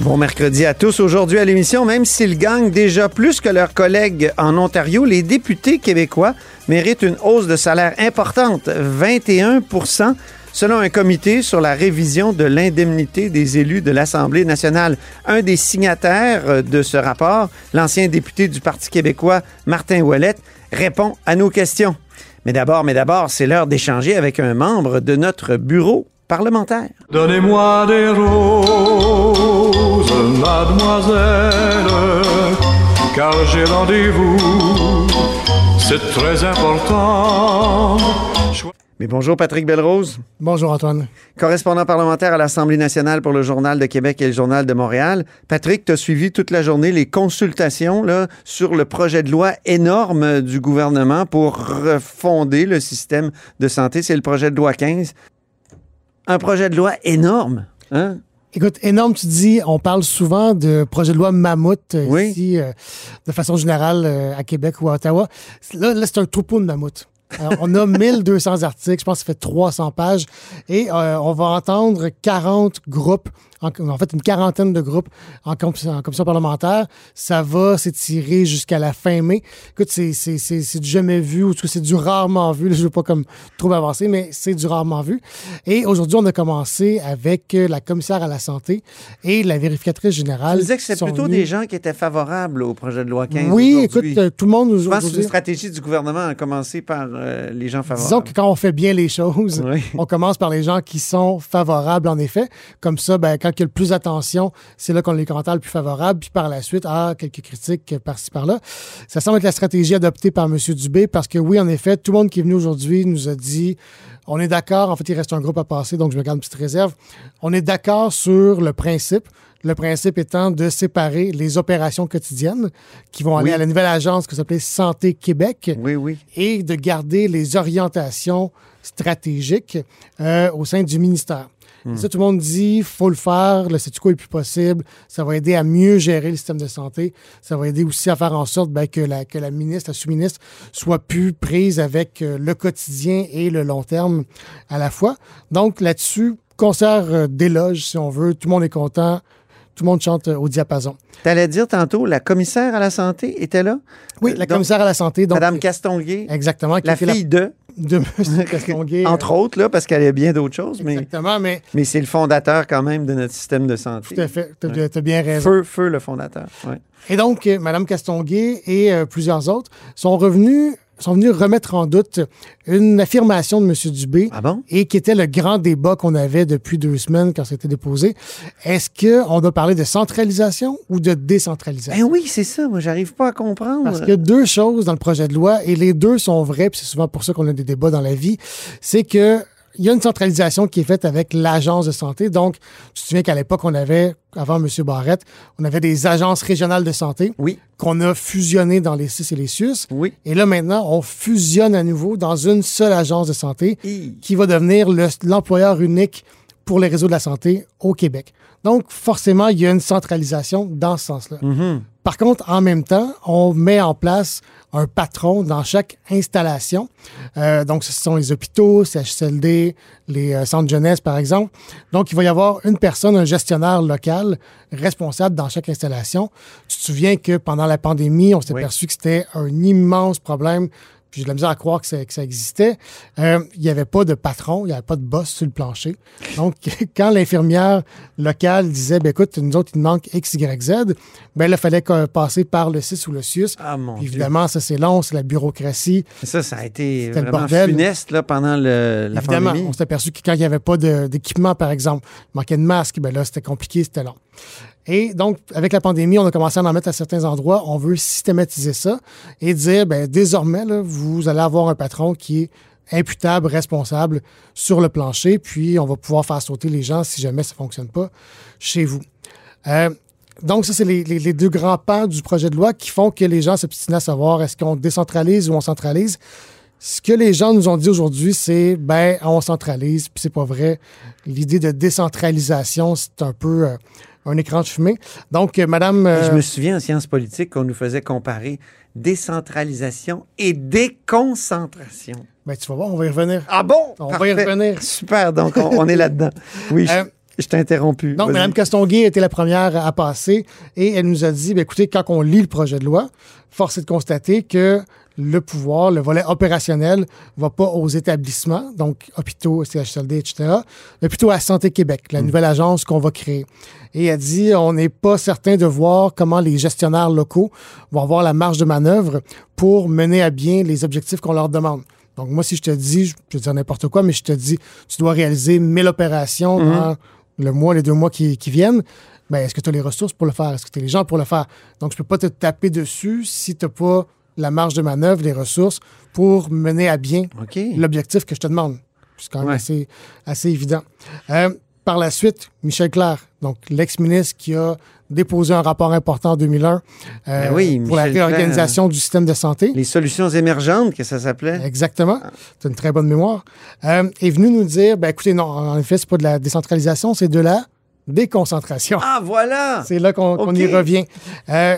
Bon mercredi à tous. Aujourd'hui à l'émission, même s'ils gagnent déjà plus que leurs collègues en Ontario, les députés québécois méritent une hausse de salaire importante, 21% selon un comité sur la révision de l'indemnité des élus de l'Assemblée nationale. Un des signataires de ce rapport, l'ancien député du Parti québécois, Martin Ouellet, répond à nos questions. Mais d'abord, mais d'abord, c'est l'heure d'échanger avec un membre de notre bureau parlementaire. Donnez-moi des roses, mademoiselle, car j'ai rendez-vous, c'est très important. Mais bonjour Patrick Belrose. Bonjour Antoine. Correspondant parlementaire à l'Assemblée nationale pour le Journal de Québec et le Journal de Montréal. Patrick, tu as suivi toute la journée les consultations là, sur le projet de loi énorme du gouvernement pour refonder le système de santé. C'est le projet de loi 15. Un projet de loi énorme. Hein? Écoute, énorme, tu dis, on parle souvent de projet de loi mammouth euh, Oui. ici, euh, de façon générale, euh, à Québec ou à Ottawa. Là, là c'est un troupeau de mammouths. Alors, on a 1200 articles, je pense que ça fait 300 pages, et euh, on va entendre 40 groupes, en, en fait une quarantaine de groupes en, com- en commission parlementaire. Ça va s'étirer jusqu'à la fin mai. Écoute, c'est- du jamais vu, ou c'est du rarement vu. Là, je ne veux pas comme trop avancer, mais c'est du rarement vu. Et aujourd'hui, on a commencé avec euh, la commissaire à la santé et la vérificatrice Tu générale. disais que c'est sont plutôt des gens qui étaient favorables au projet de loi 15. Oui, écoute, euh, tout le monde nous Je pense que une stratégie du gouvernement à commencer par euh, les gens favorables. Disons que quand on fait bien les choses, Oui. on commence par les gens qui sont favorables, en effet. Comme ça, ben, quand il y a le plus d'attention, c'est là qu'on a les commentaires le plus favorables. Puis par la suite, ah, quelques critiques par-ci, par-là. Ça semble être la stratégie adoptée par M. Dubé parce que oui, en effet, tout le monde qui est venu aujourd'hui nous a dit on est d'accord. En fait, il reste un groupe à passer, donc je me garde une petite réserve. On est d'accord sur le principe. Le principe étant de séparer les opérations quotidiennes qui vont aller Oui. à la nouvelle agence que s'appelait Santé Québec Oui, oui. et de garder les orientations stratégiques euh, au sein du ministère. Et Ça, tout le monde dit, faut le faire, le c'est quoi est plus possible, ça va aider à mieux gérer le système de santé, ça va aider aussi à faire en sorte ben, que, la, que la ministre, la sous-ministre, soit plus prise avec euh, le quotidien et le long terme à la fois. Donc là-dessus, concert euh, d'éloges, si on veut, tout le monde est content, tout le monde chante euh, au diapason. T'allais dire tantôt, la commissaire à la santé était là? Oui, Euh, la donc, commissaire à la santé, donc Madame Castonguay, exactement, qui la fille de, de M. Castonguay. entre autres, là, parce qu'elle a bien d'autres choses, mais, Exactement, mais mais c'est le fondateur quand même de notre système de santé. tout à fait, tu as, Ouais. bien raison. Feu, feu, le fondateur. Ouais. Et donc, euh, Mme Castonguay et euh, plusieurs autres sont revenus sont venus remettre en doute une affirmation de M. Dubé Ah bon? et qui était le grand débat qu'on avait depuis deux semaines quand c'était déposé. Est-ce qu'on doit parler de centralisation ou de décentralisation? Ben oui, c'est ça. Moi, j'arrive pas à comprendre. Parce qu'il y a deux choses dans le projet de loi et les deux sont vraies, puis c'est souvent pour ça qu'on a des débats dans la vie. C'est que il y a une centralisation qui est faite avec l'agence de santé. Donc, tu te souviens qu'à l'époque, on avait, avant M. Barrette, on avait des agences régionales de santé Oui, qu'on a fusionnées dans les CIS et les SUS. oui. Et là, maintenant, on fusionne à nouveau dans une seule agence de santé qui va devenir le- l'employeur unique pour les réseaux de la santé au Québec. Donc, forcément, il y a une centralisation dans ce sens-là. Mhm. Par contre, en même temps, on met en place un patron dans chaque installation. Euh, donc, ce sont les hôpitaux, CHSLD, les euh, centres jeunesse, par exemple. Donc, il va y avoir une personne, un gestionnaire local responsable dans chaque installation. Tu te souviens que pendant la pandémie, on s'est Oui. aperçu que c'était un immense problème puis j'ai de la misère à croire que ça, que ça existait, euh, il n'y avait pas de patron, il n'y avait pas de boss sur le plancher. Donc, quand l'infirmière locale disait, ben, écoute, nous autres, il nous manque X, Y, Z, ben, là, il fallait passer par le CIS ou le CIUS. Ah, mon Puis Dieu. évidemment, ça, c'est long, c'est la bureaucratie. Ça, ça a été le vraiment bordel. funeste là, pendant le, la Évidemment, pandémie. on s'est aperçu que quand il n'y avait pas d'équipement, par exemple, il manquait de masques, ben là, c'était compliqué, c'était long. Et donc, avec la pandémie, on a commencé à en mettre à certains endroits. On veut systématiser ça et dire, ben, désormais, là, vous allez avoir un patron qui est imputable, responsable sur le plancher, puis on va pouvoir faire sauter les gens si jamais ça ne fonctionne pas chez vous. Euh, donc, ça, c'est les, les- les deux grands pans du projet de loi qui font que les gens s'obstinent à savoir est-ce qu'on décentralise ou on centralise. Ce que les gens nous ont dit aujourd'hui, c'est ben on centralise, puis c'est pas vrai. L'idée de décentralisation, c'est un peu euh, un écran de fumée. Donc, euh, Madame, euh, Je me souviens en sciences politiques qu'on nous faisait comparer décentralisation et déconcentration. ben, tu vas voir, on va y revenir. Ah bon? On va y revenir. Super, donc on, on est là-dedans. Oui, je, Euh, je t'ai interrompu. Donc. Mme Castonguay était la première à passer et elle nous a dit, ben, écoutez, quand on lit le projet de loi, force est de constater que le pouvoir, le volet opérationnel, va pas aux établissements, donc hôpitaux, CHSLD, etc., mais plutôt à Santé Québec, la nouvelle agence qu'on va créer. Et elle dit, on n'est pas certain de voir comment les gestionnaires locaux vont avoir la marge de manœuvre pour mener à bien les objectifs qu'on leur demande. Donc, moi, si je te dis, je vais dire n'importe quoi, mais je te dis, tu dois réaliser 1000 opérations dans le mois, les deux mois qui, qui viennent, ben, est-ce que tu as les ressources pour le faire? Est-ce que tu as les gens pour le faire? Donc, je peux pas te taper dessus si tu n'as pas la marge de manœuvre, les ressources pour mener à bien l'objectif que je te demande. C'est quand même Ouais. assez, assez évident. Euh, par la suite, Michel Clair, donc l'ex-ministre qui a déposé un rapport important en 2001 euh, Ben oui, pour la réorganisation du système de santé. Les solutions émergentes, que ça s'appelait. Exactement. Tu as une très bonne mémoire. Euh, est venu nous dire, ben écoutez, non, en effet, c'est pas de la décentralisation, c'est de la déconcentration. Ah, voilà! C'est là qu'on y revient. Euh,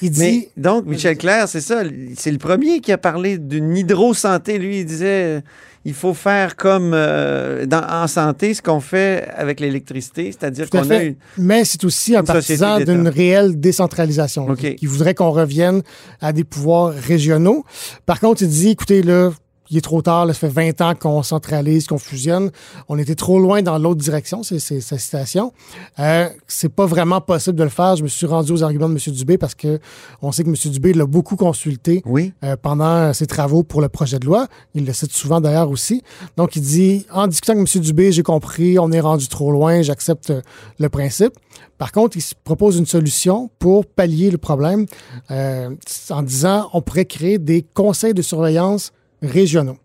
il dit, Mais donc, Michel Clair, c'est ça, c'est le premier qui a parlé d'une hydro-santé. Lui, il disait il faut faire comme euh, dans- en santé ce qu'on fait avec l'électricité, c'est-à-dire qu'on a une. Mais c'est aussi un partisan d'une réelle décentralisation, OK. qui voudrait qu'on revienne à des pouvoirs régionaux. Par contre, il dit, écoutez, là, il est trop tard, là, ça fait 20 ans qu'on centralise, qu'on fusionne. On était trop loin dans l'autre direction, c'est sa citation. Euh, c'est pas vraiment possible de le faire. Je me suis rendu aux arguments de M. Dubé parce que on sait que M. Dubé l'a beaucoup consulté Oui. euh, pendant ses travaux pour le projet de loi. Il le cite souvent d'ailleurs aussi. Donc, il dit, en discutant avec M. Dubé, j'ai compris, on est rendu trop loin, j'accepte le principe. Par contre, il se propose une solution pour pallier le problème euh, en disant, on pourrait créer des conseils de surveillance régionaux.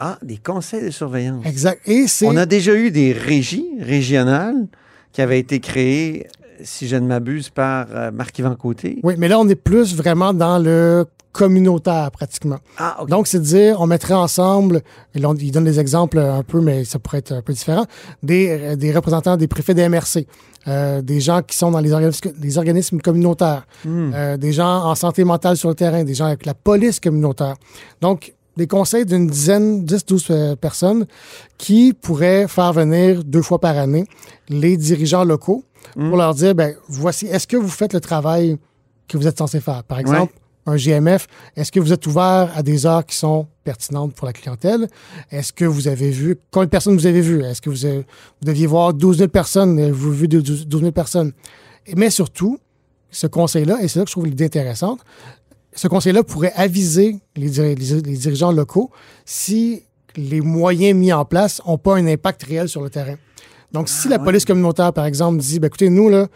Ah, des conseils de surveillance. Exact. Et. On a déjà eu des régies régionales qui avaient été créées, si je ne m'abuse, par euh, Marc-Yvan Côté. Oui, mais là, on est plus vraiment dans le communautaire, pratiquement. Ah. Donc, c'est de dire, on mettrait ensemble, et là, il donne des exemples un peu, mais ça pourrait être un peu différent, des, euh, des représentants des préfets des MRC, euh, des gens qui sont dans les organismes, les organismes communautaires, euh, des gens en santé mentale sur le terrain, des gens avec la police communautaire. Donc, des conseils d'une dizaine, 10, 12 euh, personnes qui pourraient faire venir deux fois par année les dirigeants locaux pour leur dire, ben, voici, est-ce que vous faites le travail que vous êtes censé faire? Par exemple, un GMF, est-ce que vous êtes ouvert à des heures qui sont pertinentes pour la clientèle? Est-ce que vous avez vu, combien de personnes vous avez vues? Est-ce que vous, avez- vous deviez voir 12 000 personnes? Avez-vous vu 12 12 000 personnes? Mais surtout, ce conseil-là, et c'est là que je trouve l'idée intéressante, ce conseil-là pourrait aviser les, diri- les- les dirigeants locaux si les moyens mis en place n'ont pas un impact réel sur le terrain. Donc, si la police communautaire, par exemple, dit, ben, écoutez, nous, là,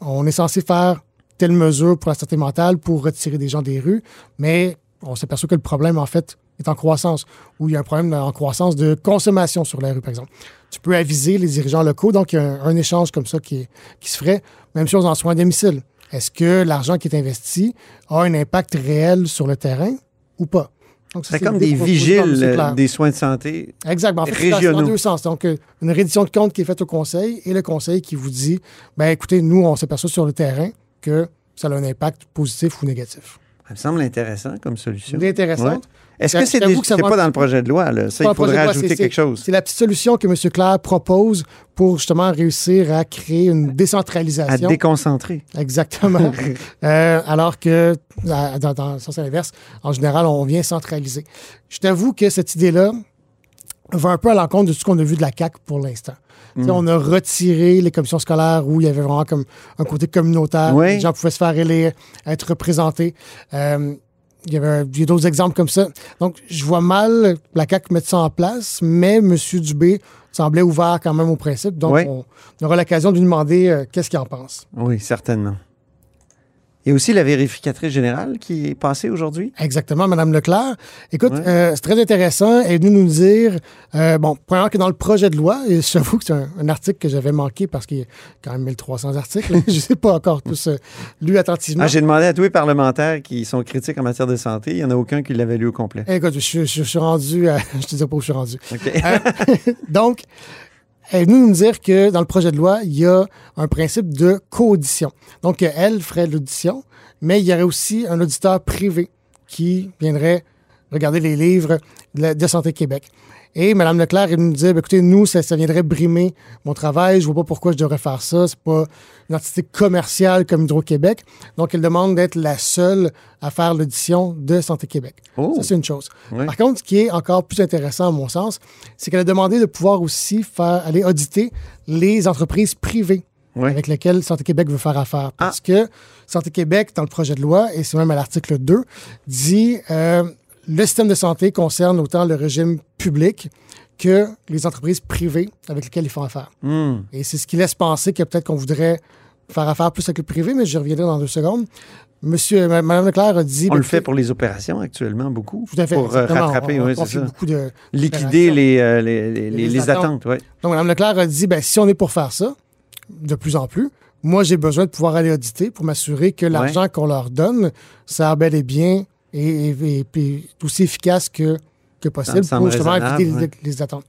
on est censé faire telle mesure pour la santé mentale pour retirer des gens des rues, mais on s'aperçoit que le problème, en fait, est en croissance, ou il y a un problème en croissance de consommation sur la rue, par exemple. Tu peux aviser les dirigeants locaux, donc il y a un, un échange comme ça qui se ferait. Même chose en soins à domicile. Est-ce que l'argent qui est investi a un impact réel sur le terrain ou pas? C'est comme des vigiles des soins de santé. Exact. Ben, en fait, c'est dans- deux sens. Donc, euh, une reddition de compte qui est faite au conseil et le conseil qui vous dit, ben écoutez, nous, on s'aperçoit sur le terrain que ça a un impact positif ou négatif. Ça me semble intéressant comme solution. Intéressante. Est-ce que c'est J'avoue des- que ça c'est va- pas dans le projet de loi? Là? Ça, il faudrait ajouter quelque chose. C'est la petite solution que M. Claire propose pour justement réussir à créer une À décentralisation. déconcentrer. Exactement. Euh, alors que, à- dans, dans le sens inverse, en général, on vient centraliser. Je t'avoue que cette idée-là va un peu à l'encontre de tout ce qu'on a vu de la CAQ pour l'instant. Sais, On a retiré les commissions scolaires où il y avait vraiment comme un côté communautaire. Oui. Les gens pouvaient se faire élire, être représentés. Euh, il y avait il y a d'autres exemples comme ça. Donc, je vois mal la CAQ mettre ça en place, mais M. Dubé semblait ouvert quand même au principe. Donc, Oui. on, on aura l'occasion de lui demander euh, qu'est-ce qu'il en pense. Oui, certainement. A aussi la vérificatrice générale qui est passée aujourd'hui. Exactement, Madame Leclerc. Écoute, Ouais. euh, c'est très intéressant. Elle est venue nous dire, euh, bon, premièrement que dans le projet de loi, et j'avoue que c'est un, un article que j'avais manqué parce qu'il y a quand même 1300 articles. Je ne sais pas encore tous euh, lu attentivement. Ah, J'ai demandé à tous les parlementaires qui sont critiques en matière de santé. Il n'y en a aucun qui l'avait lu au complet. Écoute, je, je- je suis rendu, à, je te dis pas où je suis rendu. Euh, donc, est venue nous dire que dans le projet de loi, il y a un principe de co-audition. Donc, elle ferait l'audition, mais il y aurait aussi un auditeur privé qui viendrait regarder les livres de Santé Québec. Et Mme Leclerc, elle nous dit, Ben, écoutez, nous, ça, ça viendrait brimer mon travail. Je vois pas pourquoi je devrais faire ça. C'est pas une entité commerciale comme Hydro-Québec. Donc, elle demande d'être la seule à faire l'audition de Santé Québec. Oh. Ça, c'est une chose. Par contre, ce qui est encore plus intéressant à mon sens, c'est qu'elle a demandé de pouvoir aussi faire aller auditer les entreprises privées Oui. avec lesquelles Santé Québec veut faire affaire. Parce que Santé Québec, dans le projet de loi, et c'est même à l'article 2, dit euh, le système de santé concerne autant le régime public que les entreprises privées avec lesquelles ils font affaire. Hmm. Et c'est ce qui laisse penser que peut-être qu'on voudrait faire affaire plus avec le privé, mais je reviendrai dans deux secondes. Monsieur, ma- Madame Leclerc a dit... On ben, le fait pour les opérations actuellement, beaucoup. Tout à fait. Pour euh, rattraper, On- oui, ça. beaucoup de, Liquider les, euh, les, les, Les les attentes. attentes. oui. Donc, Mme Leclerc a dit, ben, si on est pour faire ça, de plus en plus, moi, j'ai besoin de pouvoir aller auditer pour m'assurer que l'argent qu'on leur donne sert bel et bien et, et- aussi efficace que, que possible pour justement éviter les, ouais. les attentes.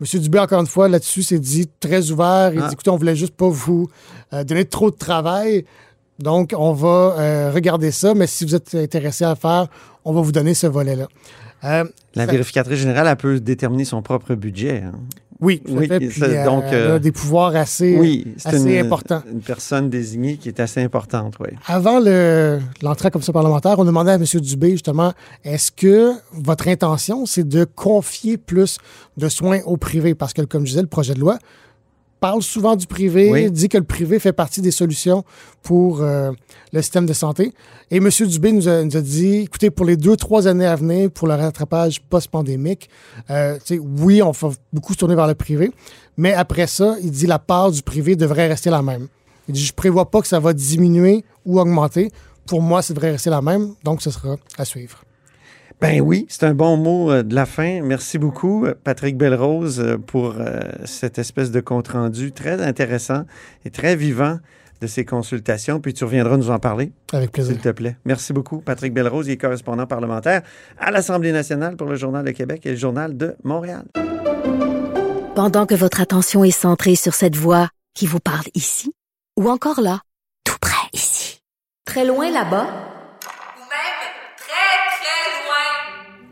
M. Dubé, encore une fois, là-dessus, s'est dit très ouvert. Il Ah. dit, écoutez, on voulait juste pas vous euh, donner trop de travail. Donc, on va euh, regarder ça, mais si vous êtes intéressé à le faire, on va vous donner ce volet-là. Euh, La ça- vérificatrice générale, elle peut déterminer son propre budget. hein. Oui, tout à Oui, fait. et Puis, ça, euh, donc, elle a euh, des pouvoirs assez, Oui, c'est assez une, importants. une personne désignée qui est assez importante, oui. Avant le- l'entrée la commission parlementaire, on demandait à M. Dubé, justement, est-ce que votre intention, c'est de confier plus de soins au privé? Parce que, comme je disais, le projet de loi parle souvent du privé, Oui. dit que le privé fait partie des solutions pour euh, le système de santé. Et M. Dubé nous a, nous a dit, écoutez, pour les deux, trois années à venir, pour le rattrapage post-pandémique, euh, oui, on va beaucoup se tourner vers le privé, mais après ça, il dit la part du privé devrait rester la même. Il dit, je prévois pas que ça va diminuer ou augmenter. Pour moi, ça devrait rester la même, donc ce sera à suivre. Ben oui, c'est un bon mot euh, de la fin. Merci beaucoup, Patrick Belrose, euh, pour euh, cette espèce de compte-rendu très intéressant et très vivant de ces consultations. Puis tu reviendras nous en parler, Avec plaisir. s'il te plaît. Merci beaucoup, Patrick Belrose, il est correspondant parlementaire à l'Assemblée nationale pour le Journal de Québec et le Journal de Montréal. Pendant que votre attention est centrée sur cette voix qui vous parle ici, ou encore là, tout près ici, très loin là-bas, ou même très, très loin.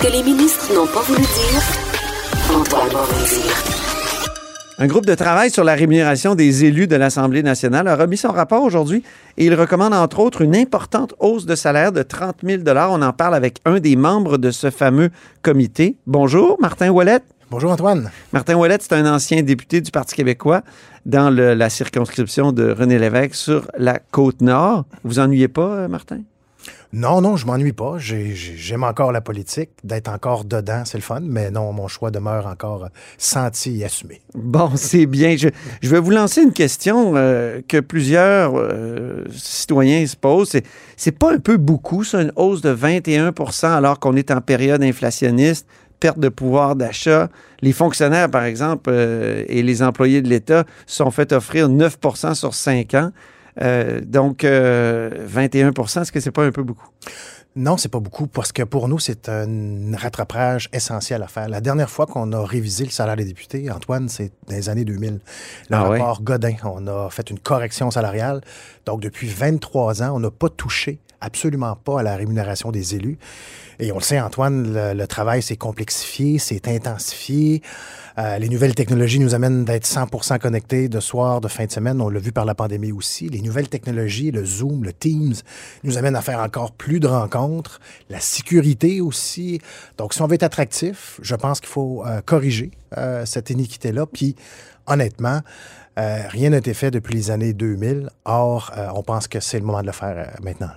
Ce que les ministres n'ont pas voulu dire, Antoine va vous le dire. Un groupe de travail sur la rémunération des élus de l'Assemblée nationale a remis son rapport aujourd'hui et il recommande entre autres une importante hausse de salaire de 30 000 On en parle avec un des membres de ce fameux comité. Bonjour, Martin Ouellet. Bonjour Antoine. Martin Ouellet, c'est un ancien député du Parti québécois dans le- la circonscription de René Lévesque sur la Côte-Nord. Vous ennuyez pas, euh, Martin? Non, non, je m'ennuie pas. J'ai- j'ai- J'aime encore la politique. D'être encore dedans, c'est le fun. Mais non, mon choix demeure encore euh, senti et assumé. Bon, c'est bien. Je, vais vous lancer une question euh, que plusieurs euh, citoyens se posent. C'est, pas un peu beaucoup, ça, une hausse de 21% alors qu'on est en période inflationniste, perte de pouvoir d'achat. Les fonctionnaires, par exemple, et les employés de l'État sont fait offrir 9% sur 5 ans. Euh, donc, euh, 21% est-ce que c'est pas un peu beaucoup? Non, c'est pas beaucoup parce que pour nous, c'est un rattrapage essentiel à faire. La dernière fois qu'on a révisé le salaire des députés, Antoine, c'est dans les années 2000. Le Ah ouais? rapport Godin, on a fait une correction salariale. Donc, depuis 23 ans, on n'a pas touché absolument pas à la rémunération des élus. Et on le sait, Antoine, le, travail s'est complexifié, s'est intensifié. Euh, les nouvelles technologies nous amènent d'être 100 connectés de soir, de fin de semaine. On l'a vu par la pandémie aussi. Les nouvelles technologies, le Zoom, le Teams, nous amènent à faire encore plus de rencontres. La sécurité aussi. Donc, si on veut être attractif, je pense qu'il faut euh, corriger euh, cette iniquité-là. Puis, honnêtement, rien n'a été fait depuis les années 2000. Or, on pense que c'est le moment de le faire maintenant.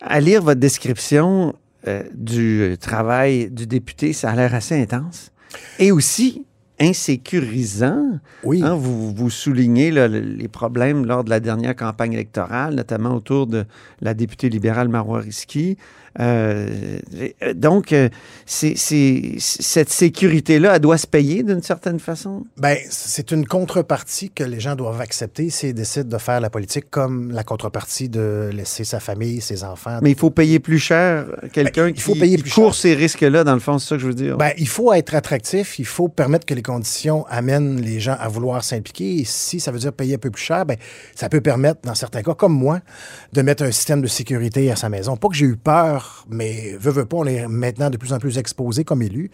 À lire votre description euh, du travail du député, ça a l'air assez intense. Et aussi insécurisant. Oui. Hein, vous, vous soulignez là, les problèmes lors de la dernière campagne électorale, notamment autour de la députée libérale Marois Risky. Euh, euh, donc, euh, c'est, cette sécurité-là, elle doit se payer d'une certaine façon? Ben, c'est une contrepartie que les gens doivent accepter s'ils décident de faire la politique comme la contrepartie de laisser sa famille, ses enfants. Mais il faut payer plus cher quelqu'un Ben, il faut qui, payer qui plus court ces risques-là, dans le fond, c'est ça que je veux dire. Ben, il faut être attractif, il faut permettre que les conditions amènent les gens à vouloir s'impliquer. Et si ça veut dire payer un peu plus cher, ben, ça peut permettre, dans certains cas, comme moi, de mettre un système de sécurité à sa maison. Pas que j'ai eu peur, mais veut, veut pas, on est maintenant de plus en plus exposé comme élu.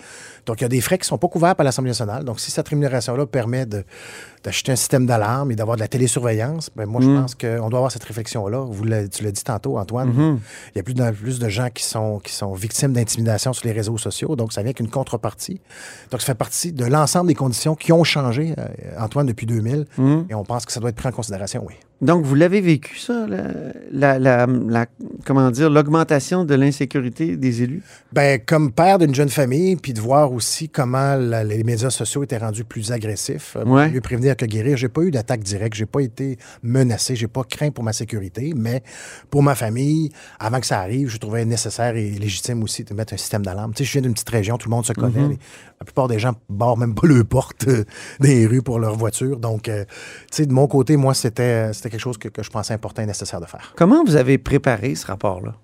Donc, il y a des frais qui sont pas couverts par l'Assemblée nationale. Donc, si cette rémunération-là permet d'acheter un système d'alarme et d'avoir de la télésurveillance, ben, moi, je pense qu'on doit avoir cette réflexion-là. Tu l'as dit tantôt, Antoine. Il y a plus de, plus de gens qui sont, qui sont victimes d'intimidation sur les réseaux sociaux. Donc, ça vient qu'une contrepartie. Donc, ça fait partie de l'ensemble des conditions qui ont changé, euh, Antoine, depuis 2000. Et on pense que ça doit être pris en considération, oui. Donc, vous l'avez vécu, ça, la, la- comment dire, l'augmentation de l'insécurité des élus? Ben, comme père d'une jeune famille, puis de voir aussi comment les médias sociaux étaient rendus plus agressifs, euh, Ouais. mieux prévenir que guérir. J'ai pas eu d'attaque directe, j'ai pas été menacé, j'ai pas craint pour ma sécurité, mais pour ma famille, avant que ça arrive, je trouvais nécessaire et légitime aussi de mettre un système d'alarme. Tu sais, je viens d'une petite région, tout le monde se connaît. Mhm. La plupart des gens barrent même pas le porte euh, des rues pour leur voiture. Donc, euh, tu sais, de mon côté, moi, c'était c'était quelque chose que, que je pensais important et nécessaire de faire. Comment vous avez préparé ce rapport-là?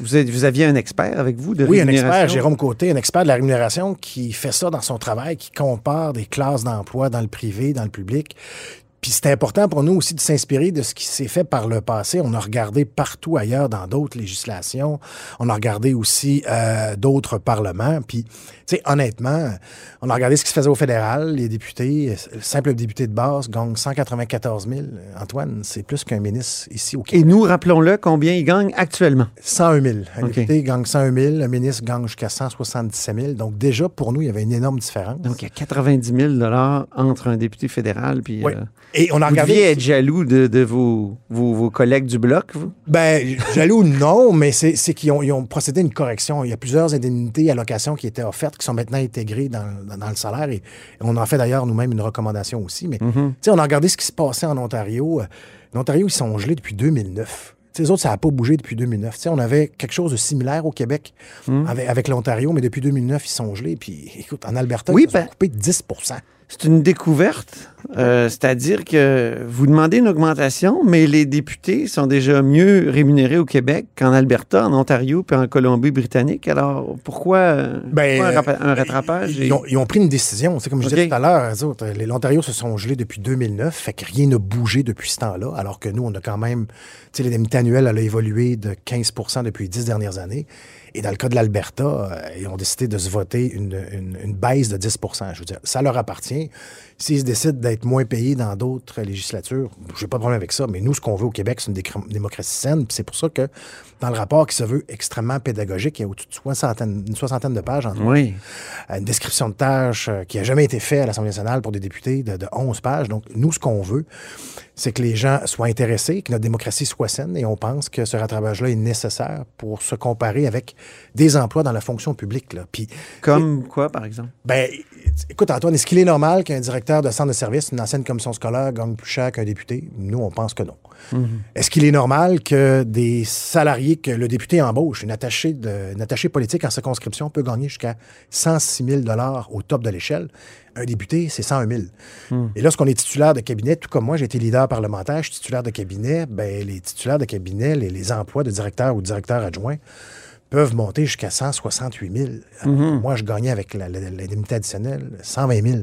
Vous, aviez un expert avec vous de Oui, un rémunération? expert, Jérôme Côté, un expert de la rémunération qui fait ça dans son travail, qui compare des classes d'emploi dans le privé, dans le public. Puis c'était important pour nous aussi de s'inspirer de ce qui s'est fait par le passé. On a regardé partout ailleurs dans d'autres législations. On a regardé aussi euh, d'autres parlements. Puis, tu sais, honnêtement, on a regardé ce qui se faisait au fédéral. Les députés, le simple député de base gagne 194 000. Antoine, c'est plus qu'un ministre ici au Québec. Et nous, rappelons-le, combien il gagne actuellement? 101 000. Un député gagne 101 000, un ministre gagne jusqu'à 177 000. Donc, déjà, pour nous, il y avait une énorme différence. Donc, il y a 90 000 entre un député fédéral puis... Oui. euh, Et on a vous regardé. deviez être jaloux de, de vos, vos, vos collègues du Bloc, vous? Ben, jaloux, non, mais c'est qu'ils ont, ils ont procédé à une correction. Il y a plusieurs indemnités, allocations qui étaient offertes, qui sont maintenant intégrées dans, dans- dans le salaire. Et, on en fait d'ailleurs nous-mêmes une recommandation aussi. Mais, tu sais, on a regardé ce qui se passait en Ontario. Euh, L'Ontario, ils sont gelés depuis 2009. Tu sais, les autres, ça n'a pas bougé depuis 2009. Tu sais, on avait quelque chose de similaire au Québec avec, avec l'Ontario, mais depuis 2009, ils sont gelés. Puis, écoute, en Alberta, Oui, ils ont ben- coupé de 10 C'est une découverte, euh, c'est-à-dire que vous demandez une augmentation, mais les députés sont déjà mieux rémunérés au Québec qu'en Alberta, en Ontario puis en Colombie-Britannique. Alors, pourquoi, euh, Ben, pourquoi un, euh, un rattrapage? et- Ils ont, ils ont pris une décision. C'est comme je disais tout à l'heure, l'Ontario se sont gelés depuis 2009, fait que rien n'a bougé depuis ce temps-là, alors que nous, on a quand même, tu sais, l'indemnité annuelle, elle a évolué de 15% depuis les dix dernières années. Et dans le cas de l'Alberta, euh, ils ont décidé de se voter une, baisse de 10% Je veux dire, ça leur appartient. S'ils décident d'être moins payés dans d'autres législatures, j'ai pas de problème avec ça. Mais nous, ce qu'on veut au Québec, c'est une démocratie saine. C'est pour ça que dans le rapport qui se veut extrêmement pédagogique, il y a au-dessus de soixantaine- une soixantaine de pages, Oui. une description de tâches euh, qui a jamais été faite à l'Assemblée nationale pour des députés de, de 11 pages. Donc, nous, ce qu'on veut, c'est que les gens soient intéressés, que notre démocratie soit saine, et on pense que ce rattrapage-là est nécessaire pour se comparer avec des emplois dans la fonction publique. Là. Puis, Comme quoi, par exemple? ben, écoute, Antoine, est-ce qu'il est normal qu'un directeur de centre de service, une ancienne commission scolaire, gagne plus cher qu'un député? Nous, on pense que non. Est-ce qu'il est normal que des salariés que le député embauche, une attachée, de, une attachée politique en circonscription, peut gagner jusqu'à 106 000 au top de l'échelle? Un député, c'est 101 000. Et lorsqu'on est titulaire de cabinet, tout comme moi, j'ai été leader parlementaire, je suis titulaire de cabinet, ben, les titulaires de cabinet, les, les emplois de directeur ou directeur adjoint peuvent monter jusqu'à 168 000. Mhm. Moi, je gagnais avec la- la- l'indemnité additionnelle 120 000.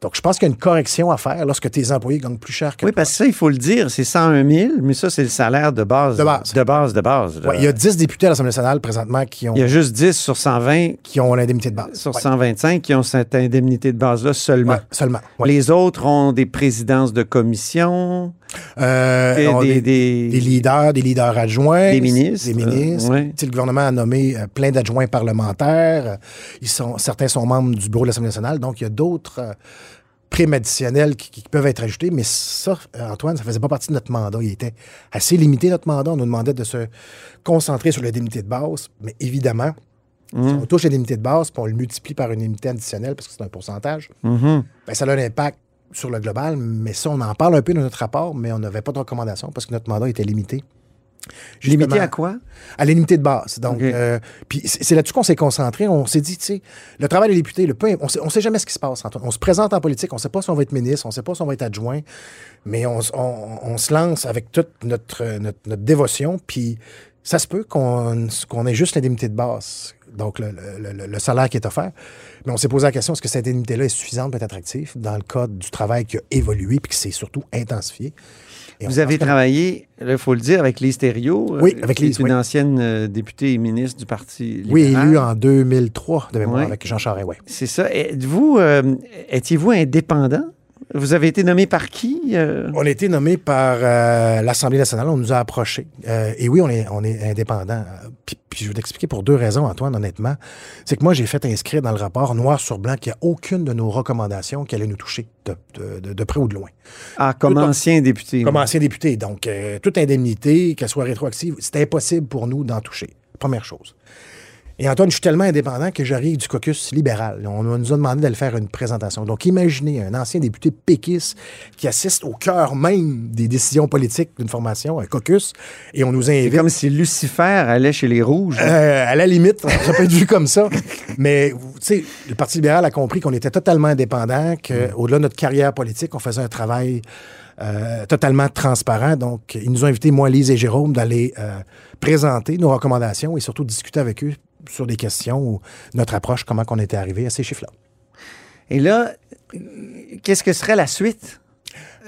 Donc, je pense qu'il y a une correction à faire lorsque tes employés gagnent plus cher que Oui, parce que ça, il faut le dire, c'est 101 000, mais ça, c'est le salaire de base. De base. De base, de base. Ouais, il y a 10 députés à l'Assemblée nationale présentement qui ont, Il y a juste 10 sur 120, qui ont l'indemnité de base. sur Ouais. 125 qui ont cette indemnité de base-là seulement. Ouais, seulement. Les autres ont des présidences de commission, Euh, des, leaders, des leaders adjoints. Des ministres, Des ministres. euh, ouais. Le gouvernement a nommé euh, plein d'adjoints parlementaires. Ils sont, certains sont membres du bureau de l'Assemblée nationale. Donc, il y a d'autres primes additionnelles qui, qui peuvent être ajoutés. Mais ça, Antoine, ça faisait pas partie de notre mandat. Il était assez limité, notre mandat. On nous demandait de se concentrer sur l'indemnité de base. Mais évidemment, si on touche l'indemnité de base puis on le multiplie par une indemnité additionnelle parce que c'est un pourcentage, Mhm. ben, ça a un impact sur le global, mais ça, on en parle un peu dans notre rapport, mais on n'avait pas de recommandation parce que notre mandat était limité. Limité à quoi? À l'unité de base. Donc, euh, puis c'est là-dessus qu'on s'est concentré. On s'est dit, tu sais, le travail des députés, le peu, on sait, on sait jamais ce qui se passe. Antoine. On se présente en politique, on ne sait pas si on va être ministre, on ne sait pas si on va être adjoint, mais on, s- on- on se lance avec toute notre, notre, notre dévotion, puis ça se peut qu'on qu'on ait juste l'indemnité de base, donc le, le- salaire qui est offert. Mais on s'est posé la question, est-ce que cette indemnité-là est suffisante pour être attractive dans le cadre du travail qui a évolué puis qui s'est surtout intensifié? Et Vous avez travaillé, il faut le dire, avec Lise Thériault, Oui, euh, avec qui est Lise, une oui. ancienne euh, députée et ministre du Parti Oui, libéral. élu en 2003 de mémoire Oui. avec Jean Charest, oui. C'est ça. Êtes-vous, euh, étiez-vous indépendant? Vous avez été nommé par qui? euh? On a été nommé par euh, l'Assemblée nationale, on nous a approchés. Euh, et oui, on est, on est indépendant. Puis, puis je vais t'expliquer pour deux raisons, Antoine, honnêtement. C'est que moi, j'ai fait inscrire dans le rapport, noir sur blanc, qu'il n'y a aucune de nos recommandations qui allait nous toucher de, de- de- de près ou de loin. Ah, comme Tout en- ancien député. Comme ancien député. Donc, toute indemnité, qu'elle soit rétroactive, c'est impossible pour nous d'en toucher. Première chose. Et Antoine, je suis tellement indépendant que j'arrive du caucus libéral. On nous a demandé d'aller faire une présentation. Donc, imaginez un ancien député péquiste qui assiste au cœur même des décisions politiques d'une formation, un caucus, et on nous C'est invite. comme si Lucifer allait chez les Rouges. Euh, à la limite, ça peut être vu comme ça. Mais, tu sais, le Parti libéral a compris qu'on était totalement indépendant, qu'au-delà de notre carrière politique, on faisait un travail euh, totalement transparent. Donc, ils nous ont invités, moi, Lise et Jérôme, d'aller euh, présenter nos recommandations et surtout discuter avec eux sur des questions ou notre approche, comment on était arrivé à ces chiffres-là. Et là, qu'est-ce que serait la suite?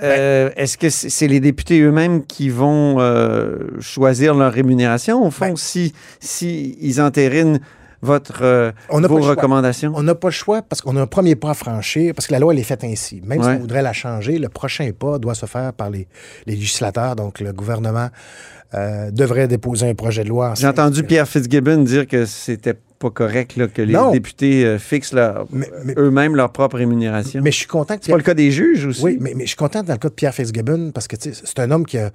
Euh, Est-ce que c'est c'est les députés eux-mêmes qui vont euh, choisir leur rémunération? Au fond, Ben- si, si ils entérinent votre, euh, On n'a vos pas le choix. recommandations? On n'a pas le choix parce qu'on a un premier pas à franchir, parce que la loi, elle est faite ainsi. Même si on voudrait la changer, le prochain pas doit se faire par les, les législateurs. Donc, le gouvernement euh, devrait déposer un projet de loi. J'ai entendu Pierre Fitzgibbon dire que c'était pas correct là, que les Non. députés euh, fixent mais- eux-mêmes leur propre rémunération. Mais je suis content que c'est pas le cas des juges aussi? Oui, mais, mais je suis content dans le cas de Pierre Fitzgibbon parce que c'est un homme qui a,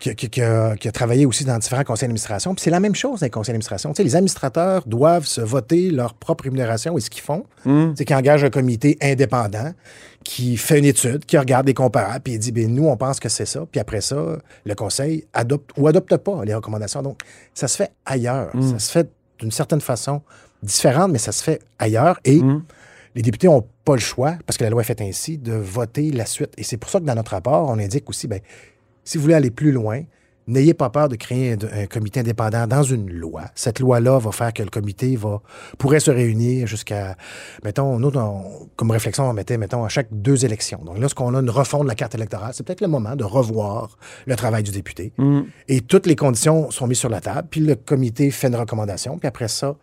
qui, a- qui- qui a, qui a travaillé aussi dans différents conseils d'administration. Puis c'est la même chose dans les conseils d'administration. Tu sais, les administrateurs doivent se voter leur propre rémunération et ce qu'ils font, Hum. c'est qu'ils engagent un comité indépendant qui fait une étude, qui regarde des comparables, puis il dit, ben nous, on pense que c'est ça. Puis après ça, le conseil adopte ou adopte pas les recommandations. Donc, ça se fait ailleurs. Ça se fait d'une certaine façon différente, mais ça se fait ailleurs. Et Hum. les députés n'ont pas le choix, parce que la loi est faite ainsi, de voter la suite. Et c'est pour ça que dans notre rapport, on indique aussi, ben, si vous voulez aller plus loin, n'ayez pas peur de créer un, un comité indépendant dans une loi. Cette loi-là va faire que le comité va, pourrait se réunir jusqu'à, mettons, nous, on- comme réflexion, on mettait, mettons, à chaque deux élections. Donc, lorsqu'on a une refonte de la carte électorale, c'est peut-être le moment de revoir le travail du député. Hum. Et toutes les conditions sont mises sur la table, puis le comité fait une recommandation, puis après ça,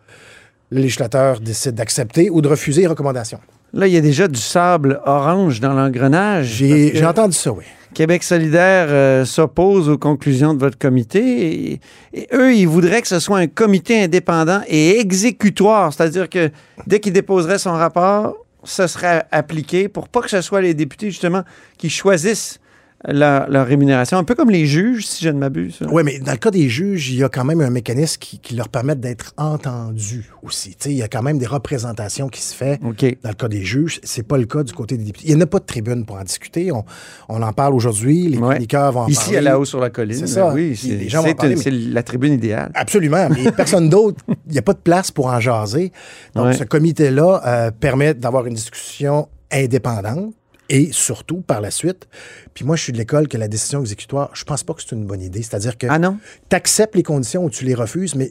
le législateur décide d'accepter ou de refuser les recommandations. Là, il y a déjà du sable orange dans l'engrenage. J'ai parce que j'ai entendu ça, oui. Québec solidaire euh, s'oppose aux conclusions de votre comité. Et, eux, ils voudraient que ce soit un comité indépendant et exécutoire. C'est-à-dire que dès qu'il déposerait son rapport, ce serait appliqué pour pas que ce soit les députés, justement, qui choisissent leur, leur rémunération. Un peu comme les juges, si je ne m'abuse. Oui, mais dans le cas des juges, il y a quand même un mécanisme qui, qui leur permet d'être entendus aussi. Il y a quand même des représentations qui se fait OK. dans le cas des juges. C'est pas le cas du côté des députés. Il n'y a pas de tribune pour en discuter. On, on en parle aujourd'hui. Les Ouais. chroniqueurs vont en Ici, parler. à la haut sur la colline. C'est ça. Oui, c'est mais- la tribune idéale. Absolument. Mais personne d'autre, il n'y a pas de place pour en jaser. Donc, Ouais. ce comité-là euh, permet d'avoir une discussion indépendante et surtout, par la suite, puis moi, je suis de l'école que la décision exécutoire, je pense pas que c'est une bonne idée. C'est-à-dire que Ah non? tu acceptes les conditions ou tu les refuses, mais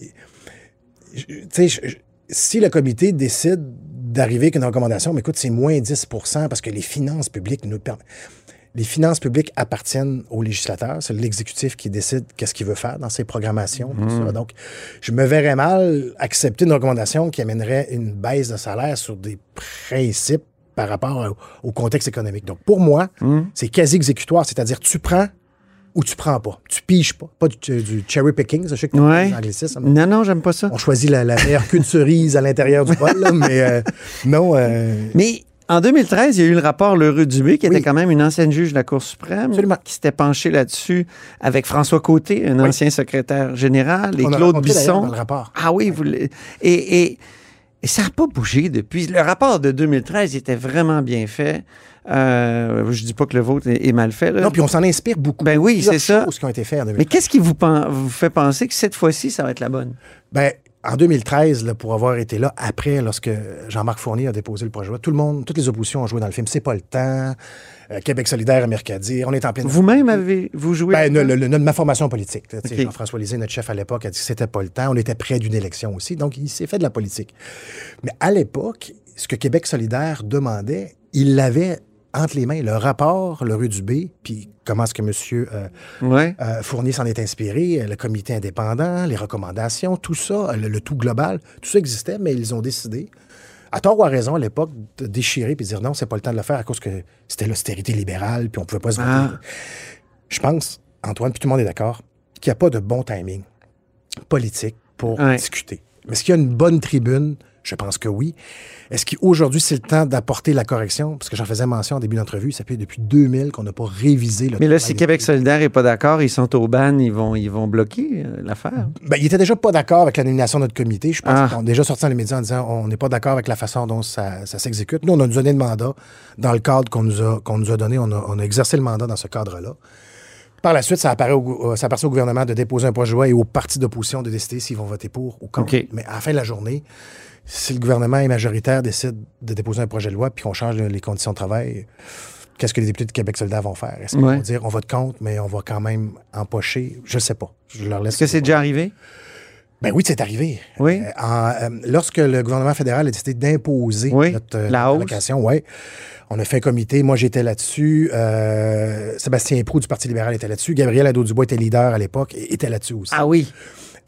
tu sais, si le comité décide d'arriver avec une recommandation, mais écoute, c'est moins 10% parce que les finances publiques nous permettent. Les finances publiques appartiennent aux législateurs. C'est l'exécutif qui décide qu'est-ce qu'il veut faire dans ses programmations. tout ça. Donc, je me verrais mal accepter une recommandation qui amènerait une baisse de salaire sur des principes par rapport au, contexte économique. Donc, pour moi, c'est quasi exécutoire, c'est-à-dire tu prends ou tu prends pas. Tu piges pas. Pas du, du cherry picking, ça, je sais que Ouais. les anglicismes. Non, non, j'aime pas ça. On choisit la, la meilleure queue de cerise à l'intérieur du bol, là, mais euh, non. euh, Mais en 2013, il y a eu le rapport Lheureux Dubé, qui Oui. était quand même une ancienne juge de la Cour suprême, Absolument. qui s'était penchée là-dessus avec François Côté, un Oui. ancien secrétaire général, et on Claude Bisson. dans le rapport. Ah oui, vous et, et, et ça n'a pas bougé depuis. Le rapport de 2013 il était vraiment bien fait. Euh, je dis pas que le vôtre est, est mal fait. là. Non, puis on s'en inspire beaucoup. Ben oui, c'est ça. qui ont été faites en 2013. Mais qu'est-ce qui vous, vous fait penser que cette fois-ci, ça va être la bonne? Ben, en 2013, là, pour avoir été là, après, lorsque Jean-Marc Fournier a déposé le projet de loi, tout le monde, toutes les oppositions ont joué dans le film. C'est pas le temps. Euh, Québec solidaire à Mercadier. On est en pleine. Vous-même avez-vous joué? Ben, là-dedans? le- le- le- ma formation politique. Jean-François Lisée, notre chef à l'époque, a dit que c'était pas le temps. On était près d'une élection aussi. Donc, il s'est fait de la politique. Mais à l'époque, ce que Québec solidaire demandait, il l'avait entre les mains, le rapport, le rue du B, puis comment est-ce que M. Ouais. euh, Fournier s'en est inspiré, euh, le comité indépendant, les recommandations, tout ça, le, le tout global, tout ça existait, mais ils ont décidé, à tort ou à raison à l'époque, de déchirer puis de dire non, c'est pas le temps de le faire à cause que c'était l'austérité libérale, puis on pouvait pas se voter. Ah. Je pense, Antoine, puis tout le monde est d'accord, qu'il n'y a pas de bon timing politique pour Ouais. discuter. Mais est-ce qu'il y a une bonne tribune? Je pense que oui. Est-ce qu'aujourd'hui, c'est le temps d'apporter la correction? Parce que j'en faisais mention en début d'entrevue, ça fait depuis 2000 qu'on n'a pas révisé le Mais là, si Québec solidaire n'est pas d'accord, ils sont au ban, ils vont, ils vont bloquer euh, l'affaire. Ben, il était déjà pas d'accord avec la nomination de notre comité. Je pense Ah. qu'ils déjà sorti dans les médias en disant on n'est pas d'accord avec la façon dont ça, ça s'exécute. Nous, on a donné le mandat dans le cadre qu'on nous a, qu'on nous a donné. On a, on a exercé le mandat dans ce cadre-là. Par la suite, ça, apparaît au, euh, ça appartient au gouvernement de déposer un projet de loi et aux partis d'opposition de décider s'ils vont voter pour ou contre. Mais à la fin de la journée, si le gouvernement est majoritaire, décide de déposer un projet de loi puis qu'on change les conditions de travail, qu'est-ce que les députés de Québec solidaire vont faire? Est-ce qu'ils Ouais. vont dire on vote contre, mais on va quand même empocher? Je sais pas. Je leur laisse. Est-ce que c'est déjà arrivé? Ben oui, c'est arrivé. Oui. Euh, en, euh, lorsque le gouvernement fédéral a décidé d'imposer Oui, notre euh, la hausse. allocation, ouais, on a fait un comité. Moi, j'étais là-dessus. Euh, Sébastien Proux du Parti libéral était là-dessus. Gabriel Nadeau-Dubois était leader à l'époque et était là-dessus aussi. Ah oui.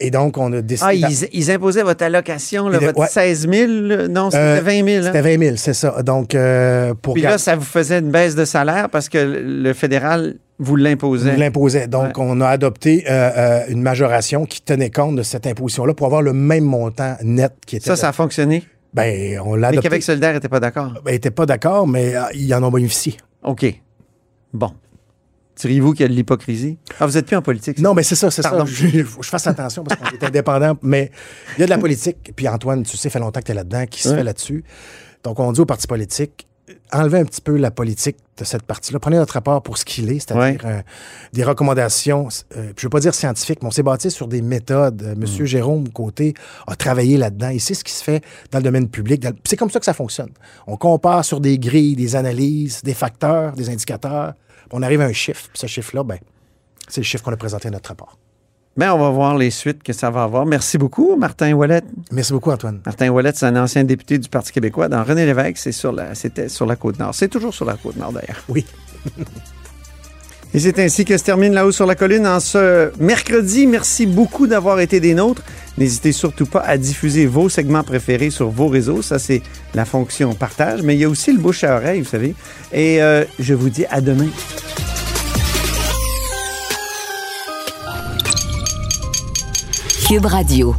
Et donc, on a décidé... Ah, ils, ils imposaient votre allocation, là, votre ouais. 16 000. là? Non, c'était Euh, 20 000. hein? C'était 20 000, c'est ça. Donc, euh, pour Puis là, ça vous faisait une baisse de salaire parce que le fédéral vous l'imposait. On l'imposait. Donc, Ouais. on a adopté euh, euh, une majoration qui tenait compte de cette imposition-là pour avoir le même montant net qui était... Ça, ça a fonctionné? Ben, on l'a Mais adopté. Québec solidaire n'était pas d'accord. Ben, était pas d'accord, mais ils en ont bénéficié. OK. Bon. Diriez-vous qu'il y a de l'hypocrisie? Ah, vous n'êtes plus en politique. Non, mais c'est ça, c'est ça. Que je fasse attention parce qu'on est indépendant. Mais il y a de la politique. Puis Antoine, tu sais, fait longtemps que tu es là-dedans, qui se fait là-dessus. Donc, on dit aux partis politiques, enlevez un petit peu la politique de cette partie-là. Prenez notre rapport pour ce qu'il est, c'est-à-dire euh, des recommandations, euh, puis je veux pas dire scientifiques, mais on s'est bâti sur des méthodes. Euh, Monsieur Jérôme Côté a travaillé là-dedans. Et c'est ce qui se fait dans le domaine public. Le- C'est comme ça que ça fonctionne. On compare sur des grilles, des analyses, des facteurs, des indicateurs. On arrive à un chiffre. Puis ce chiffre-là, ben, c'est le chiffre qu'on a présenté à notre rapport. Ben, on va voir les suites que ça va avoir. Merci beaucoup, Martin Ouellet. Merci beaucoup, Antoine. Martin Ouellet, c'est un ancien député du Parti québécois. Dans René Lévesque, c'est sur la, c'était sur la Côte-Nord. C'est toujours sur la Côte-Nord, d'ailleurs. Oui. Et c'est ainsi que se termine La Haut sur la Colline en ce mercredi. Merci beaucoup d'avoir été des nôtres. N'hésitez surtout pas à diffuser vos segments préférés sur vos réseaux. Ça, c'est la fonction partage. Mais il y a aussi le bouche à oreille, vous savez. Et euh, je vous dis à demain. Cube Radio.